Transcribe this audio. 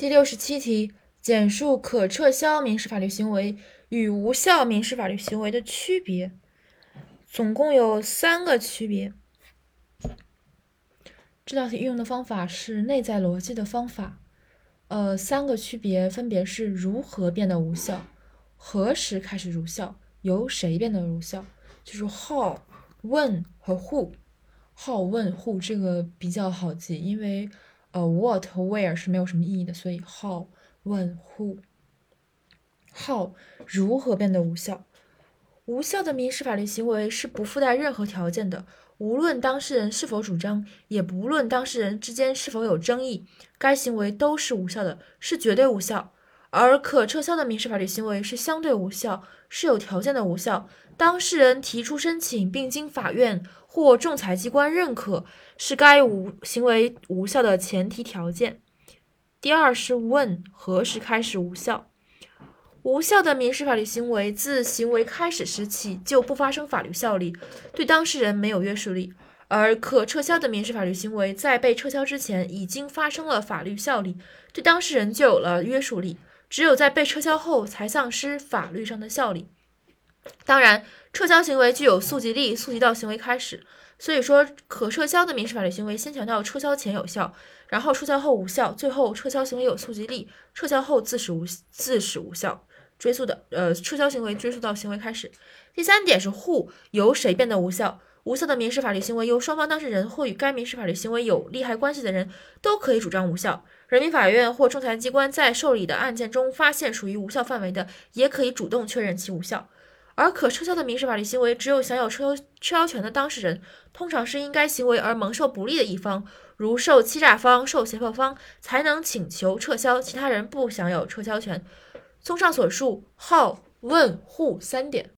第六十七题，简述可撤销民事法律行为与无效民事法律行为的区别。总共有三个区别。这道题运用的方法是内在逻辑的方法。呃，三个区别分别是如何变得无效，何时开始无效，由谁变得无效，就是 how、when 和 who。how、when、who 这个比较好记，因为呃 what 和 where 是没有什么意义的，所以 how、问、who。how 如何变得无效？无效的民事法律行为是不附带任何条件的。无论当事人是否主张，也不论当事人之间是否有争议，该行为都是无效的，是绝对无效。而可撤销的民事法律行为是相对无效，是有条件的无效。当事人提出申请并经法院或仲裁机关认可，是该无行为无效的前提条件。第二是问何时开始无效。无效的民事法律行为自行为开始时起就不发生法律效力，对当事人没有约束力；而可撤销的民事法律行为在被撤销之前已经发生了法律效力，对当事人就有了约束力。只有在被撤销后才丧失法律上的效力。当然，撤销行为具有溯及力，溯及到行为开始。所以说，可撤销的民事法律行为先强调撤销前有效，然后撤销后无效，最后撤销行为有溯及力，撤销后自始无自始无效。追溯的，呃，撤销行为追溯到行为开始。第三点是 who 由谁变得无效？无效的民事法律行为由双方当事人或与该民事法律行为有利害关系的人都可以主张无效。人民法院或仲裁机关在受理的案件中发现属于无效范围的，也可以主动确认其无效。而可撤销的民事法律行为，只有享有撤销撤销权的当事人，通常是因该行为而蒙受不利的一方，如受欺诈方、受胁迫方，才能请求撤销，其他人不享有撤销权。综上所述，how、when、who 三点。